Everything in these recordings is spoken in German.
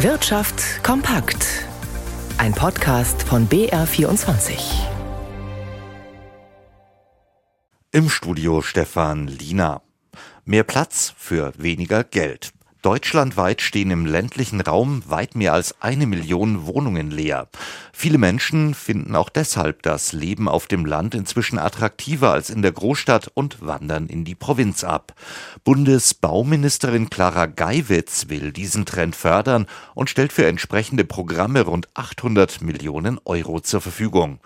Wirtschaft kompakt. Ein Podcast von BR24. Im Studio Stefan Liener. Mehr Platz für weniger Geld. Deutschlandweit stehen im ländlichen Raum weit mehr als eine Million Wohnungen leer. Viele Menschen finden auch deshalb das Leben auf dem Land inzwischen attraktiver als in der Großstadt und wandern in die Provinz ab. Bundesbauministerin Clara Geiwitz will diesen Trend fördern und stellt für entsprechende Programme rund 800 Millionen Euro zur Verfügung.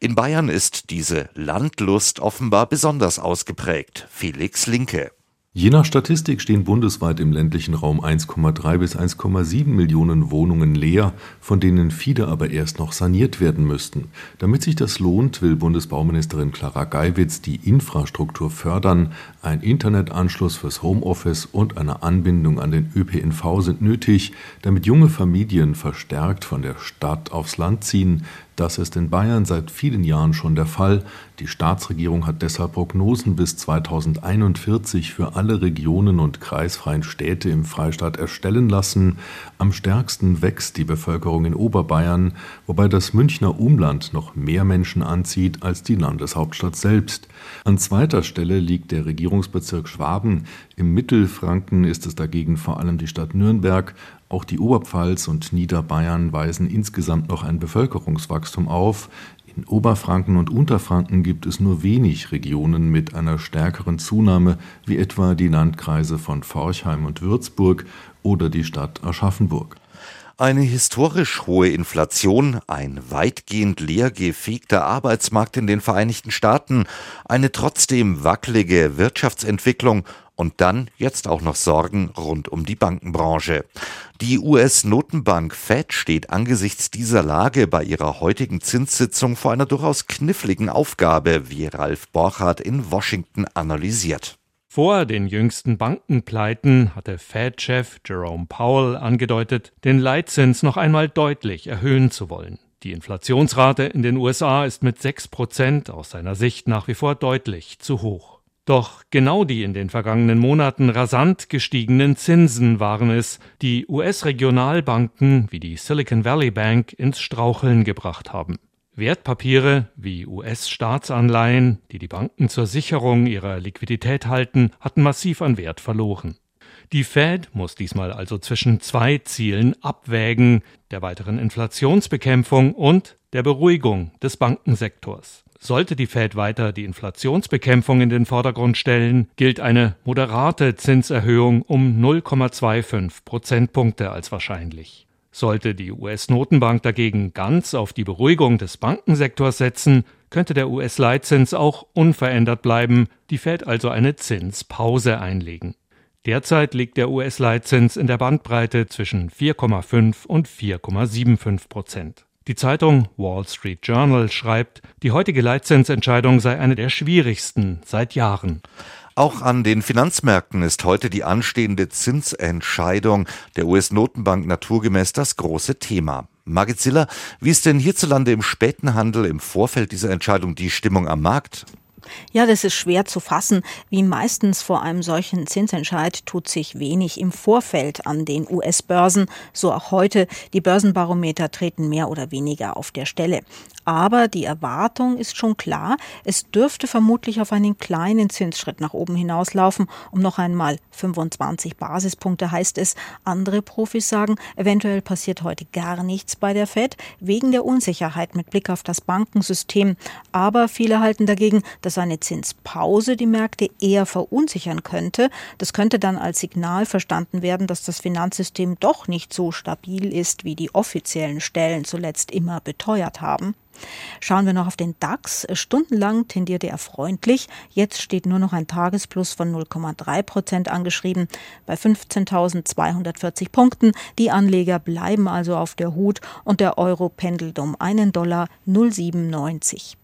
In Bayern ist diese Landlust offenbar besonders ausgeprägt. Felix Linke. Je nach Statistik stehen bundesweit im ländlichen Raum 1,3 bis 1,7 Millionen Wohnungen leer, von denen viele aber erst noch saniert werden müssten. Damit sich das lohnt, will Bundesbauministerin Clara Geiwitz die Infrastruktur fördern. Ein Internetanschluss fürs Homeoffice und eine Anbindung an den ÖPNV sind nötig, damit junge Familien verstärkt von der Stadt aufs Land ziehen. Das ist in Bayern seit vielen Jahren schon der Fall. Die Staatsregierung hat deshalb Prognosen bis 2041 für alle Regionen und kreisfreien Städte im Freistaat erstellen lassen. Am stärksten wächst die Bevölkerung in Oberbayern, wobei das Münchner Umland noch mehr Menschen anzieht als die Landeshauptstadt selbst. An zweiter Stelle liegt der Regierungsbezirk Schwaben. Im Mittelfranken ist es dagegen vor allem die Stadt Nürnberg. Auch die Oberpfalz und Niederbayern weisen insgesamt noch ein Bevölkerungswachstum auf. In Oberfranken und Unterfranken gibt es nur wenig Regionen mit einer stärkeren Zunahme, wie etwa die Landkreise von Forchheim und Würzburg oder die Stadt Aschaffenburg. Eine historisch hohe Inflation, ein weitgehend leergefegter Arbeitsmarkt in den Vereinigten Staaten, eine trotzdem wackelige Wirtschaftsentwicklung und dann jetzt auch noch Sorgen rund um die Bankenbranche. Die US-Notenbank Fed steht angesichts dieser Lage bei ihrer heutigen Zinssitzung vor einer durchaus kniffligen Aufgabe, wie Ralf Borchardt in Washington analysiert. Vor den jüngsten Bankenpleiten hatte Fed-Chef Jerome Powell angedeutet, den Leitzins noch einmal deutlich erhöhen zu wollen. Die Inflationsrate in den USA ist mit 6 Prozent aus seiner Sicht nach wie vor deutlich zu hoch. Doch genau die in den vergangenen Monaten rasant gestiegenen Zinsen waren es, die US-Regionalbanken wie die Silicon Valley Bank ins Straucheln gebracht haben. Wertpapiere wie US-Staatsanleihen, die die Banken zur Sicherung ihrer Liquidität halten, hatten massiv an Wert verloren. Die Fed muss diesmal also zwischen zwei Zielen abwägen, der weiteren Inflationsbekämpfung und der Beruhigung des Bankensektors. Sollte die Fed weiter die Inflationsbekämpfung in den Vordergrund stellen, gilt eine moderate Zinserhöhung um 0,25 Prozentpunkte als wahrscheinlich. Sollte die US-Notenbank dagegen ganz auf die Beruhigung des Bankensektors setzen, könnte der US-Leitzins auch unverändert bleiben, die Fed also eine Zinspause einlegen. Derzeit liegt der US-Leitzins in der Bandbreite zwischen 4,5 und 4,75 Prozent. Die Zeitung Wall Street Journal schreibt, die heutige Leitzinsentscheidung sei eine der schwierigsten seit Jahren. Auch an den Finanzmärkten ist heute die anstehende Zinsentscheidung der US-Notenbank naturgemäß das große Thema. Margit Ziller, wie ist denn hierzulande im späten Handel im Vorfeld dieser Entscheidung die Stimmung am Markt? Ja, das ist schwer zu fassen. Wie meistens vor einem solchen Zinsentscheid tut sich wenig im Vorfeld an den US-Börsen. So auch heute. Die Börsenbarometer treten mehr oder weniger auf der Stelle. Aber die Erwartung ist schon klar. Es dürfte vermutlich auf einen kleinen Zinsschritt nach oben hinauslaufen. Um noch einmal 25 Basispunkte heißt es. Andere Profis sagen, eventuell passiert heute gar nichts bei der Fed wegen der Unsicherheit mit Blick auf das Bankensystem. Aber viele halten dagegen, dass dass eine Zinspause die Märkte eher verunsichern könnte. Das könnte dann als Signal verstanden werden, dass das Finanzsystem doch nicht so stabil ist, wie die offiziellen Stellen zuletzt immer beteuert haben. Schauen wir noch auf den DAX. Stundenlang tendierte er freundlich. Jetzt steht nur noch ein Tagesplus von 0,3 Prozent angeschrieben bei 15.240 Punkten. Die Anleger bleiben also auf der Hut und der Euro pendelt um einen Dollar 0,97.